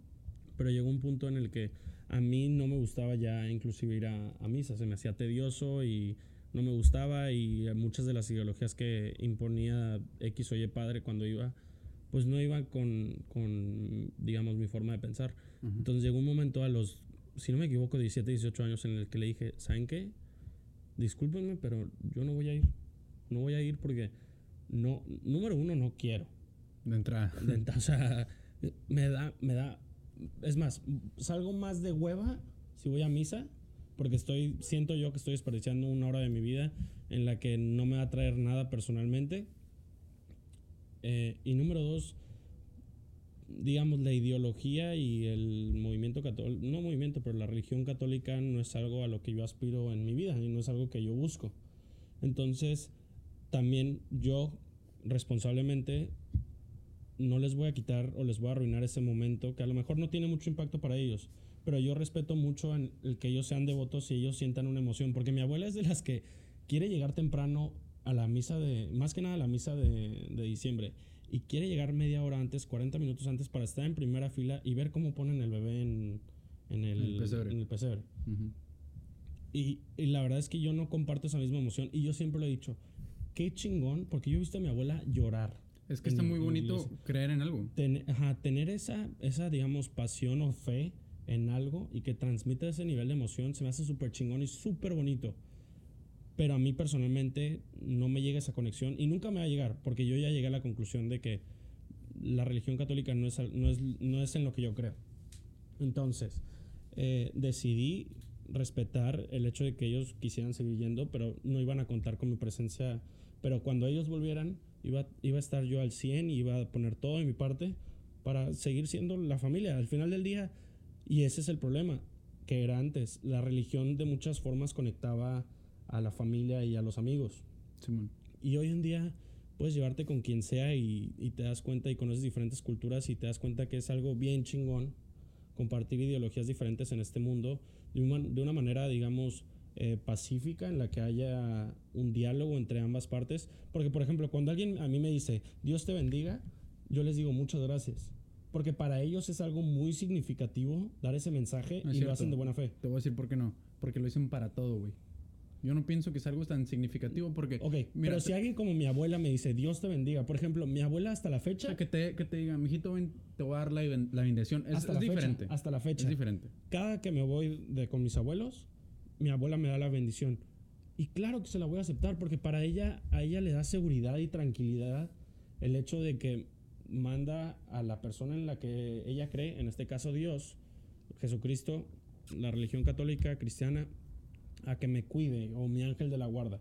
Pero llegó un punto en el que a mí no me gustaba ya inclusive ir a, a misa, se me hacía tedioso y no me gustaba y muchas de las ideologías que imponía X o Y padre cuando iba, pues no iban con, con digamos, mi forma de pensar. Ujú. Entonces llegó un momento a los, si no me equivoco, 17, 18 años en el que le dije, ¿saben qué? Discúlpenme, pero yo no voy a ir. No voy a ir porque, no, número uno, no quiero. De entrada. De o sea, me da, me da, es más, salgo más de hueva si voy a misa, porque estoy, siento yo que estoy desperdiciando una hora de mi vida en la que no me va a traer nada personalmente. Eh, y número dos, digamos, la ideología y el movimiento católico, no movimiento, pero la religión católica no es algo a lo que yo aspiro en mi vida y no es algo que yo busco. Entonces, también yo responsablemente no les voy a quitar o les voy a arruinar ese momento que a lo mejor no tiene mucho impacto para ellos, pero yo respeto mucho en el que ellos sean devotos y ellos sientan una emoción, porque mi abuela es de las que quiere llegar temprano a la misa de, más que nada a la misa de, de diciembre, y quiere llegar media hora antes, 40 minutos antes para estar en primera fila y ver cómo ponen el bebé en, en el, El pesebre. en el pesebre. Y, y la verdad es que yo no comparto esa misma emoción y yo siempre lo he dicho, qué chingón, porque yo he visto a mi abuela llorar. Es que en- está muy bonito creer en algo. Ten- ajá, tener esa, esa, digamos, pasión o fe en algo y que transmita ese nivel de emoción se me hace súper chingón y súper bonito. Pero a mí personalmente no me llega esa conexión y nunca me va a llegar, porque yo ya llegué a la conclusión de que la religión católica no es, no es, no es en lo que yo creo. Entonces, eh, decidí respetar el hecho de que ellos quisieran seguir yendo, pero no iban a contar con mi presencia. Pero cuando ellos volvieran, iba, iba a estar yo al 100 y iba a poner todo de mi parte para seguir siendo la familia. Al final del día, y ese es el problema, que era antes, la religión de muchas formas conectaba a la familia y a los amigos. Simón. Y hoy en día puedes llevarte con quien sea y, y te das cuenta y conoces diferentes culturas y te das cuenta que es algo bien chingón compartir ideologías diferentes en este mundo de una, de una manera, digamos, eh, pacífica en la que haya un diálogo entre ambas partes. Porque, por ejemplo, cuando alguien a mí me dice, Dios te bendiga, yo les digo muchas gracias. Porque para ellos es algo muy significativo dar ese mensaje No es y lo hacen de buena fe. Te voy a decir por qué no. Porque lo dicen para todo, güey. Yo no pienso que es algo tan significativo porque... Ok, mira, pero si alguien como mi abuela me dice, Dios te bendiga, por ejemplo, mi abuela hasta la fecha, que te, que te diga, mijito, ven, te voy a dar la, la bendición. Es, hasta, es la fecha diferente. hasta la es fecha, diferente. cada que me voy de, con mis abuelos, mi abuela me da la bendición. Y claro que se la voy a aceptar porque para ella, a ella le da seguridad y tranquilidad el hecho de que manda a la persona en la que ella cree, en este caso Dios, Jesucristo, la religión católica, cristiana, a que me cuide o mi ángel de la guarda.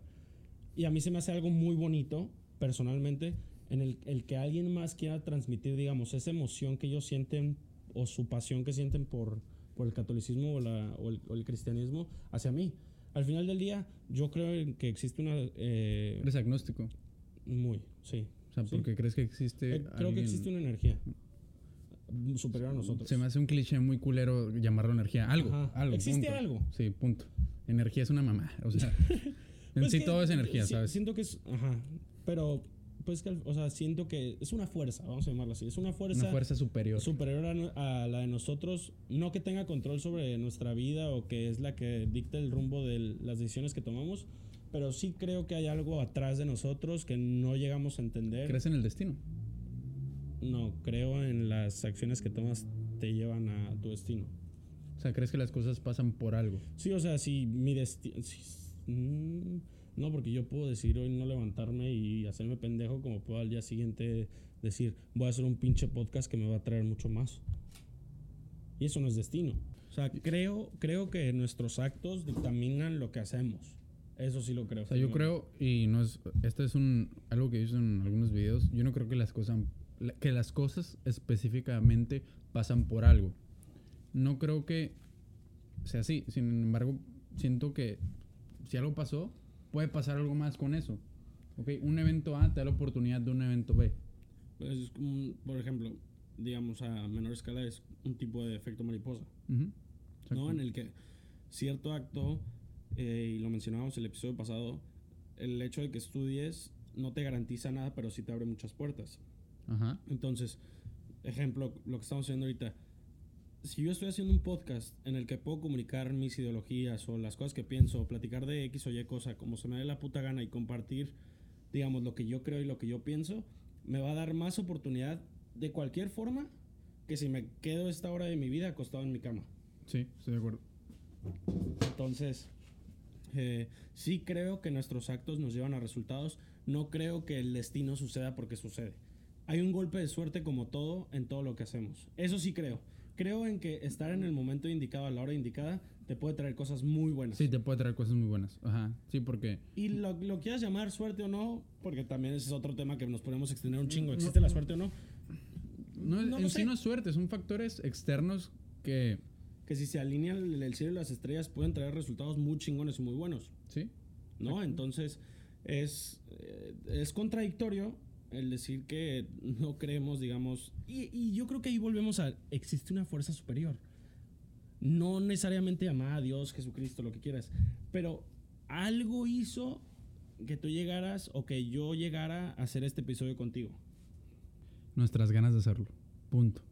Y a mí se me hace algo muy bonito, personalmente, en el, el que alguien más quiera transmitir, digamos, esa emoción que ellos sienten o su pasión que sienten por, por el catolicismo o, la- o el, o el cristianismo hacia mí. Al final del día, yo creo que existe una... eh, Eres agnóstico. muy, sí. O sea, Sí. porque crees que existe. Eh, creo que existe una energía superior a nosotros. Se me hace un cliché muy culero llamarlo energía. Algo, Ajá. algo. Existe punto. algo. Sí, punto. Energía es una mamá. O sea, [LAUGHS] en Pues sí que- todo es energía, si- ¿sabes? Siento que es. Ajá. Pero, pues que, o sea, siento que es una fuerza, vamos a llamarla así. Es una fuerza, Una fuerza superior. superior a, la de nosotros. No que tenga control sobre nuestra vida o que es la que dicta el rumbo de las decisiones que tomamos. Pero sí creo que hay algo atrás de nosotros que no llegamos a entender. ¿Crees en el destino? No, creo en las acciones que tomas te llevan a tu destino. O sea, ¿crees que las cosas pasan por algo? Sí, o sea, si mi destino... no, porque yo puedo decir hoy no levantarme y hacerme pendejo como puedo al día siguiente decir voy a hacer un pinche podcast que me va a traer mucho más. Y eso no es destino. O sea, creo, creo que nuestros actos dictaminan lo que hacemos. Eso sí lo creo. O sea, yo creo, y no es, esto es un, algo que he visto en algunos videos, yo no creo que las cosas, que las cosas específicamente pasan por algo. No creo que sea así, sin embargo, siento que si algo pasó, puede pasar algo más con eso. ¿Ok? Un evento A te da la oportunidad de un evento B. Pues es como, un- por ejemplo, digamos a menor escala es un tipo de efecto mariposa. ¿no? En el que cierto acto, eh, y lo mencionábamos el episodio pasado, el hecho de que estudies no te garantiza nada, pero sí te abre muchas puertas. Ajá. Entonces, ejemplo, lo que estamos haciendo ahorita. Si yo estoy haciendo un podcast en el que puedo comunicar mis ideologías o las cosas que pienso, platicar de X o Y cosa, como se me dé la puta gana y compartir, digamos, lo que yo creo y lo que yo pienso, me va a dar más oportunidad de cualquier forma que si me quedo esta hora de mi vida acostado en mi cama. Sí, estoy de acuerdo. Entonces, eh, sí creo que nuestros actos nos llevan a resultados. No creo que el destino suceda porque sucede. Hay un golpe de suerte como todo en todo lo que hacemos. Eso sí creo. Creo en que estar en el momento indicado a la hora indicada te puede traer cosas muy buenas. Sí, te puede traer cosas muy buenas. Ajá. Sí, porque Y lo, lo quieras llamar suerte o no, porque también ese es otro tema que nos podemos extender un chingo. ¿Existe la suerte o no? no, No en sí sé. no es suerte, son factores externos que... Que si se alinean el, el cielo y las estrellas pueden traer resultados muy chingones y muy buenos. Sí, ¿no? Entonces es, eh, es contradictorio el decir que no creemos, digamos, y, yo creo que ahí volvemos a, existe una fuerza superior. No necesariamente llamada a Dios, Jesucristo, lo que quieras, pero algo hizo que tú llegaras o que yo llegara a hacer este episodio contigo. nuestras ganas de hacerlo. Punto.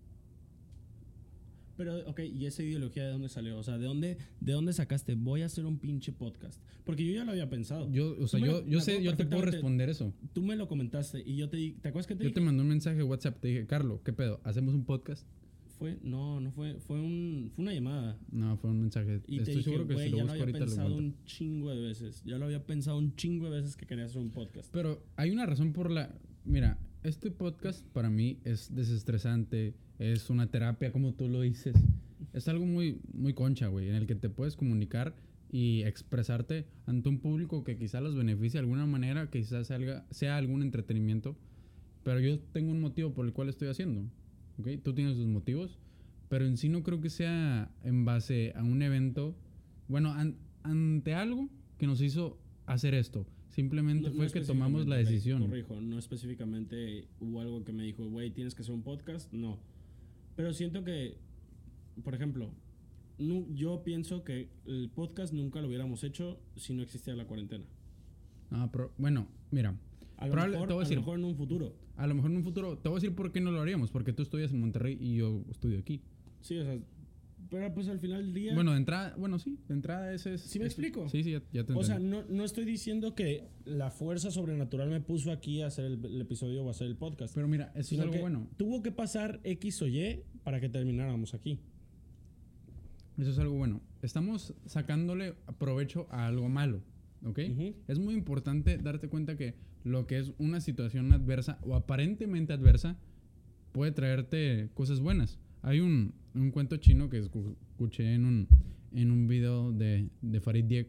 Pero, ok, ¿y esa ideología de dónde salió? O sea, ¿de dónde, ¿de dónde sacaste? Voy a hacer un pinche podcast. Porque yo ya lo había pensado. Yo, o sea, yo, lo- yo sé, yo te puedo responder eso. Tú me lo comentaste y yo te di, ¿te acuerdas que te Yo dije? te mandé un mensaje de WhatsApp, te dije, Carlos, ¿qué pedo? ¿Hacemos un podcast? Fue, no, no fue, fue, un, fue una llamada. No, fue un mensaje. Y te Estoy dije, seguro que si lo ya lo busco había ahorita lo pensado encuentro. un chingo de veces. Ya lo había pensado un chingo de veces que quería hacer un podcast. Pero hay una razón por la... Mira, este podcast para mí es desestresante, es una terapia, como tú lo dices. Es algo muy, muy concha, güey, en el que te puedes comunicar y expresarte ante un público que quizá los beneficie de alguna manera, que quizás salga, sea algún entretenimiento. Pero yo tengo un motivo por el cual estoy haciendo. ¿ok? Tú tienes tus motivos, pero en sí no creo que sea en base a un evento. Bueno, an- ante algo que nos hizo hacer esto. Simplemente No- no fue que tomamos la decisión. Corrijo, no específicamente hubo algo que me dijo, güey, tienes que hacer un podcast. No. Pero siento que por ejemplo, yo pienso que el podcast nunca lo hubiéramos hecho si no existía la cuarentena. Ah, pero, bueno, mira, A lo, Probable- mejor, te voy a a lo decir. mejor en un futuro. a lo mejor en un futuro, te voy a decir por qué no lo haríamos, porque tú estudias en Monterrey y yo estudio aquí. Sí, o sea, pero pues al final del día... Bueno, de entrada, bueno, sí, de entrada ese es... ¿Sí me ese- explico? Sí, sí, ya, ya te o sea, no, no estoy diciendo que la fuerza sobrenatural me puso aquí a hacer el, el episodio o a hacer el podcast. Pero mira, eso es algo que bueno. tuvo que pasar X o Y para que termináramos aquí. Eso es algo bueno. Estamos sacándole provecho a algo malo, ¿ok? Es muy importante darte cuenta que lo que es una situación adversa o aparentemente adversa puede traerte cosas buenas. Hay un, un cuento chino que escu- escuché en un, en un video de, de Farid Diek.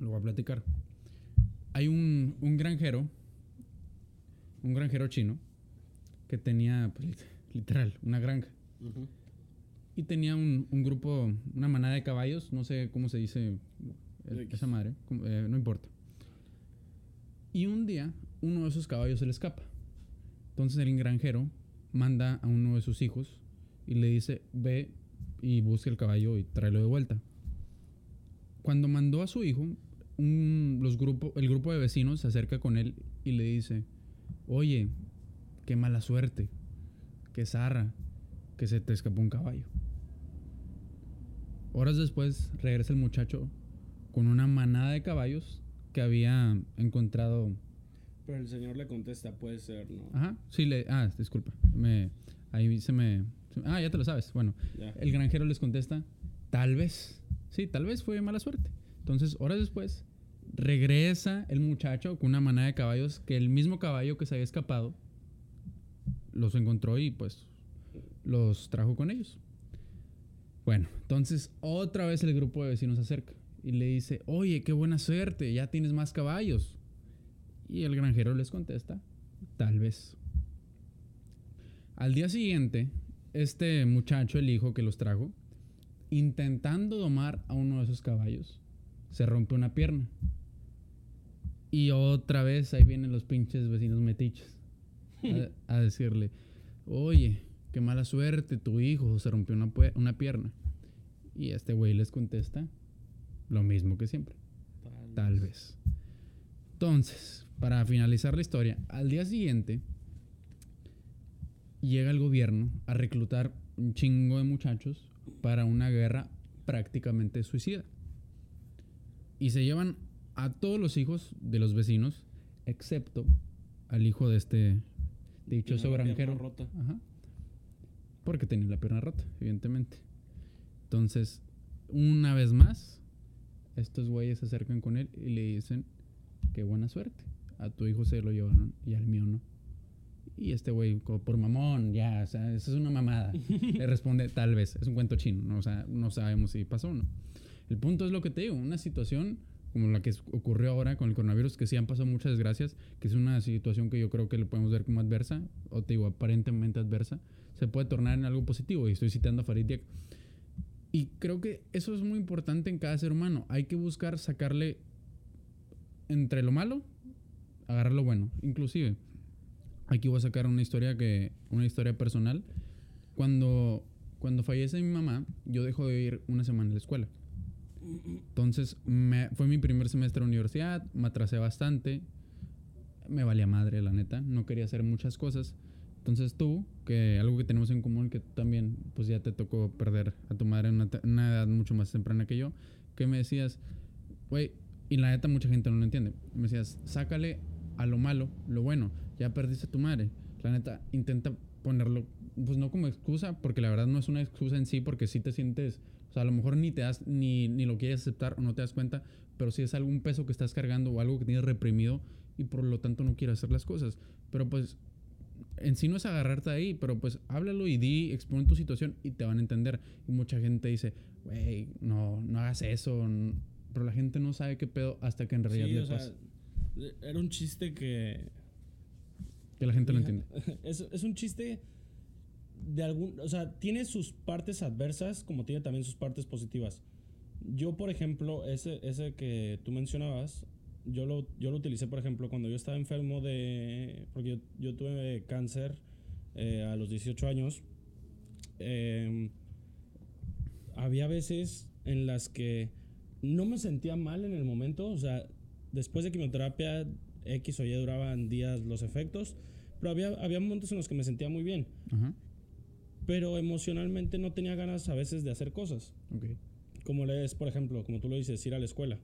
Lo voy a platicar. Hay un, un granjero, un granjero chino, que tenía, pues, lit- literal, una granja. Y tenía un, un grupo, una manada de caballos, no sé cómo se dice X. esa madre, eh, no importa. Y un día, uno de esos caballos se le escapa. Entonces el granjero manda a uno de sus hijos y le dice, ve y busca el caballo y tráelo de vuelta. Cuando mandó a su hijo, un- los grupo, el grupo de vecinos se acerca con él y le dice, oye, qué mala suerte, qué zarra, que se te escapó un caballo. Horas después regresa el muchacho con una manada de caballos que había encontrado. Pero el señor le contesta, puede ser, ¿no? Ajá, sí le. Ah, disculpa. Me, ahí se me. Ah, ya te lo sabes. Bueno, el granjero les contesta, tal vez. Sí, tal vez fue mala suerte. Entonces, horas después, regresa el muchacho con una manada de caballos que el mismo caballo que se había escapado los encontró y pues los trajo con ellos. Bueno, entonces otra vez el grupo de vecinos se acerca y le dice, oye, qué buena suerte, ya tienes más caballos. Y el granjero les contesta, tal vez. Al día siguiente, este muchacho, el hijo que los trajo, intentando domar a uno de esos caballos, se rompe una pierna. Y otra vez ahí vienen los pinches vecinos metiches a, [LAUGHS] a decirle, oye, qué mala suerte, tu hijo se rompió una pierna. Y este güey les contesta lo mismo que siempre, tal vez. Entonces, para finalizar la historia, al día siguiente llega el gobierno a reclutar un chingo de muchachos para una guerra prácticamente suicida. Y se llevan a todos los hijos de los vecinos, excepto al hijo de este dichoso granjero. rota. Ajá. Porque tenía la pierna rota, evidentemente. Entonces, una vez más, estos güeyes se acercan con él y le dicen, qué buena suerte. A tu hijo se lo llevaron y al mío no. Y este güey, por mamón, ya, o sea, eso es una mamada. [LAUGHS] le responde, tal vez, es un cuento chino, ¿no? O sea, no sabemos si pasó o no. El punto es lo que te digo, una situación como la que ocurrió ahora con el coronavirus, que sí han pasado muchas desgracias, que es una situación que yo creo que le podemos ver como adversa, o te digo, aparentemente adversa, se puede tornar en algo positivo. Y estoy citando a Farid Diek. Y creo que eso es muy importante en cada ser humano. Hay que buscar sacarle entre lo malo, agarrar lo bueno. Inclusive, aquí voy a sacar una historia que, una historia personal. Cuando, cuando fallece mi mamá, yo dejo de ir una semana a la escuela. Entonces, me- fue mi primer semestre de universidad, me atrasé bastante, me valía madre, la neta, no quería hacer muchas cosas. Entonces tú, que algo que tenemos en común, que también, pues ya te tocó perder a tu madre en una, una edad mucho más temprana que yo, que me decías, güey, y la neta mucha gente no lo entiende, me decías, sácale a lo malo, lo bueno, ya perdiste a tu madre. La neta, intenta ponerlo, pues no como excusa, porque la verdad no es una excusa en sí, porque sí te sientes, o sea, a lo mejor ni te das, ni, ni lo quieres aceptar o no te das cuenta, pero sí es algún peso que estás cargando o algo que tienes reprimido y por lo tanto no quieres hacer las cosas. Pero pues en sí no es agarrarte ahí, pero pues háblalo y di, expone tu situación y te van a entender. Y mucha gente dice, güey, no, no hagas eso. Pero la gente no sabe qué pedo hasta que en realidad Sí, le sea, pasa. Era un chiste que Que la gente lo entiende. [LAUGHS] es, es un chiste de algún, o sea, tiene sus partes adversas como tiene también sus partes positivas. Yo, por ejemplo, ese, ese que tú mencionabas, yo lo, yo lo utilicé, por ejemplo, cuando yo estaba enfermo de, porque yo, yo tuve cáncer eh, a los 18 años. Eh, había veces en las que no me sentía mal en el momento, o sea, después de quimioterapia X o Y duraban días los efectos, pero había, había momentos en los que me sentía muy bien, Ajá. pero emocionalmente no tenía ganas a veces de hacer cosas, Ok. como lees, por ejemplo, como tú lo dices, ir a la escuela.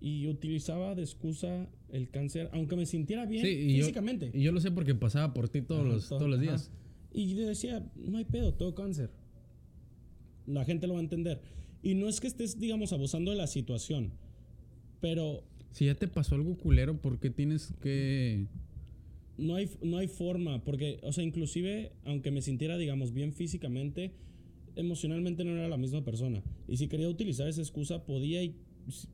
Y utilizaba de excusa el cáncer, aunque me sintiera bien Sí, y yo- físicamente. Y yo lo sé porque pasaba por ti todos, Ajá, los, todo- todos los ajá. días. Y yo decía, no hay pedo, todo cáncer. La gente lo va a entender. Y no es que estés, digamos, abusando de la situación, pero Si ya te pasó algo culero, ¿por qué tienes que...? no hay, no hay forma, porque, o sea, inclusive, aunque me sintiera, digamos, bien físicamente, emocionalmente no era la misma persona. Y si quería utilizar esa excusa, podía y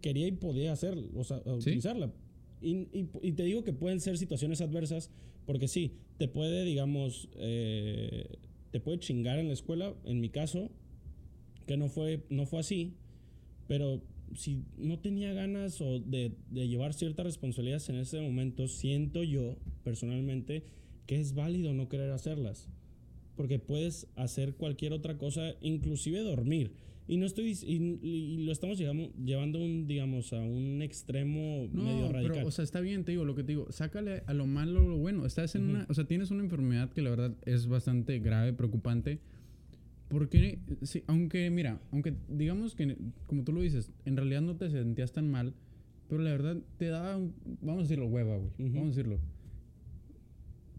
quería y podía hacerlo, o sea, utilizarla. Y, y- y te digo que pueden ser situaciones adversas, porque sí, te puede, digamos, eh, te puede chingar en la escuela, en mi caso, que no fue, no fue así, pero si no tenía ganas o de, de llevar ciertas responsabilidades en ese momento, siento yo personalmente que es válido no querer hacerlas. Porque puedes hacer cualquier otra cosa, inclusive dormir. Y no estoy y, y lo estamos llegamo- llevando un, digamos, a un extremo No, medio radical. pero, o sea, está bien, te digo, lo que te digo, sácale a lo malo lo bueno. Estás en Ujú. una, o sea, tienes una enfermedad que la verdad es bastante grave, preocupante. Porque, sí, aunque, mira, aunque digamos que, como tú lo dices, en realidad no te sentías tan mal, pero la verdad te daba, un- vamos a decirlo, hueva, güey. Ujú. Vamos a decirlo.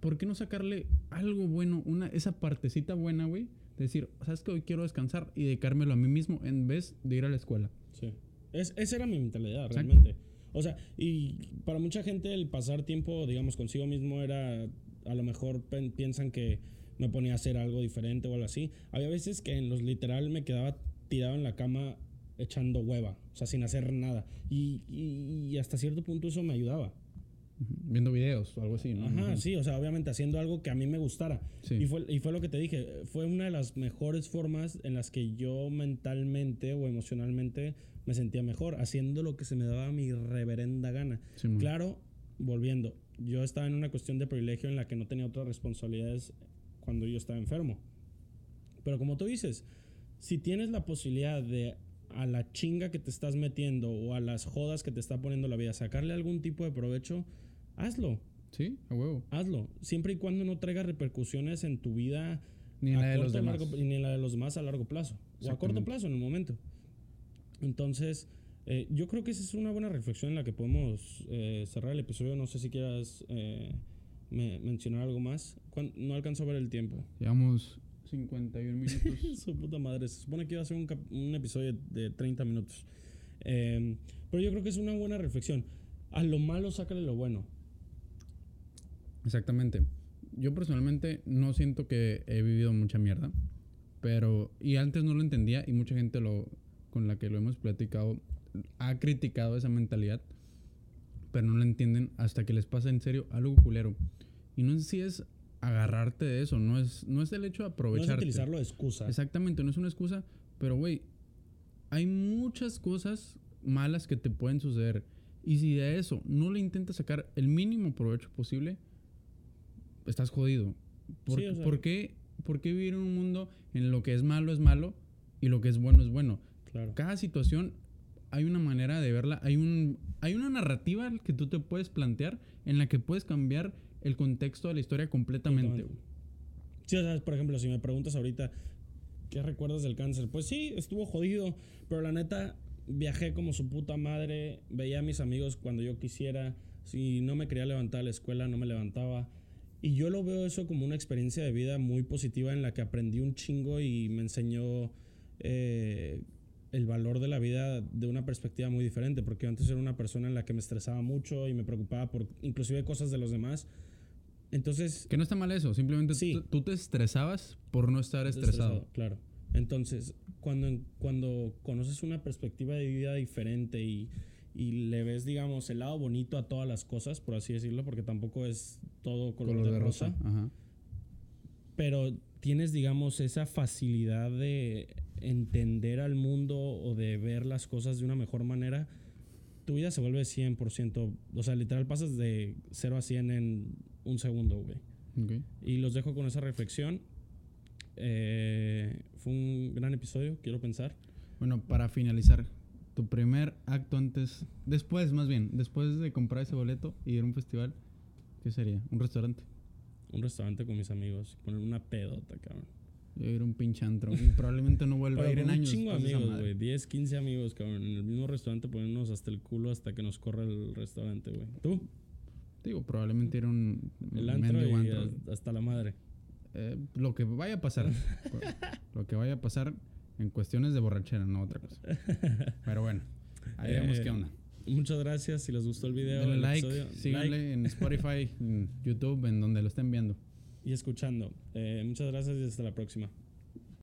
¿Por qué no sacarle algo bueno, una, esa partecita buena, güey? De decir, sabes que hoy quiero descansar y dedicármelo a mí mismo en vez de ir a la escuela. Sí. Es, esa era mi mentalidad, Exacto. realmente. O sea, y para mucha gente el pasar tiempo, digamos, consigo mismo era, a lo mejor pen- piensan que me ponía a hacer algo diferente o algo así. Había veces que en los literal me quedaba tirado en la cama echando hueva, o sea, sin hacer nada. Y, y- y hasta cierto punto eso me ayudaba. Viendo videos o algo así, ¿no? Ajá, sí, o sea, obviamente haciendo algo que a mí me gustara. Sí. Y, fue, y fue lo que te dije, fue una de las mejores formas en las que yo mentalmente o emocionalmente me sentía mejor, haciendo lo que se me daba mi reverenda gana. Claro, volviendo, yo estaba en una cuestión de privilegio en la que no tenía otras responsabilidades cuando yo estaba enfermo. Pero como tú dices, si tienes la posibilidad de a la chinga que te estás metiendo o a las jodas que te está poniendo la vida, sacarle algún tipo de provecho, hazlo Sí, a huevo. hazlo. Siempre y cuando no traiga repercusiones en tu vida Ni en la de los demás. largo- ni en la de los demás a largo plazo. O a corto plazo en el momento. Entonces, eh, yo creo que esa es una buena reflexión en la que podemos eh, cerrar el episodio. No sé si quieras eh, me- mencionar algo más. No alcanzo a ver el tiempo. Llevamos [LAUGHS] 51 minutos. Su puta madre. Se supone que iba a ser un, episodio de 30 minutos. Eh, pero yo creo que es una buena reflexión. A lo malo, sácale lo bueno. Exactamente. Yo personalmente no siento que he vivido mucha mierda, pero y antes no lo entendía y mucha gente lo con la que lo hemos platicado ha criticado esa mentalidad, pero no la entienden hasta que les pasa en serio algo culero. Y no sé si es agarrarte de eso, no es no es el hecho de No es aprovecharte. utilizarlo de excusa. Exactamente, no es una excusa, pero güey, hay muchas cosas malas que te pueden suceder. Y si de eso no le intentas sacar el mínimo provecho posible, estás jodido. ¿Por, Sí, o sea- ¿por qué, por qué vivir en un mundo en lo que es malo es malo y lo que es bueno es bueno? Claro. Cada situación hay una manera de verla, hay, un, hay una narrativa que tú te puedes plantear en la que puedes cambiar el contexto de la historia completamente. Sí, o sea, por ejemplo, si me preguntas ahorita, ¿qué recuerdas del cáncer? Pues sí, estuvo jodido, pero la neta, viajé como su puta madre, veía a mis amigos cuando yo quisiera, si no me quería levantar a la escuela, no me levantaba. Y yo lo veo eso como una experiencia de vida muy positiva en la que aprendí un chingo y me enseñó eh, el valor de la vida de una perspectiva muy diferente, porque yo antes era una persona en la que me estresaba mucho y me preocupaba por inclusive cosas de los demás. Entonces, Que no está mal eso, simplemente Sí. tú, te estresabas por no estar estresado. Claro. Entonces, cuando, cuando conoces una perspectiva de vida diferente y, y le ves, digamos, el lado bonito a todas las cosas, por así decirlo, porque tampoco es todo color, de, rosa, Ajá. pero tienes, digamos, esa facilidad de entender al mundo o de ver las cosas de una mejor manera, tu vida se vuelve 100%, o sea, literal pasas de 0 a 100 en un segundo, güey. Y los dejo con esa reflexión. Eh, fue un gran episodio, quiero pensar. Bueno, para finalizar, tu primer acto antes, después más bien, después de comprar ese boleto y ir a un festival, ¿qué sería? ¿Un restaurante? Un restaurante con mis amigos, poner una pedota, cabrón. Yo ir a un pinche antro. y [LAUGHS] probablemente no vuelva a ir en un años. chingo amigos, güey. 10, 15 amigos, cabrón. En el mismo restaurante ponernos hasta el culo hasta que nos corra el restaurante, güey. ¿Tú? Digo, probablemente ir a un El antro mendigo y antro. hasta- hasta la madre. Eh, lo que vaya a pasar. [LAUGHS] lo que vaya a pasar en cuestiones de borrachera, no otra cosa. Pero bueno, ahí vemos Eh, qué onda. Muchas gracias. Si les gustó el video, Denle el like, episodio, síganle like en Spotify, en [LAUGHS] YouTube, en donde lo estén viendo. y escuchando. Eh, muchas gracias y hasta la próxima.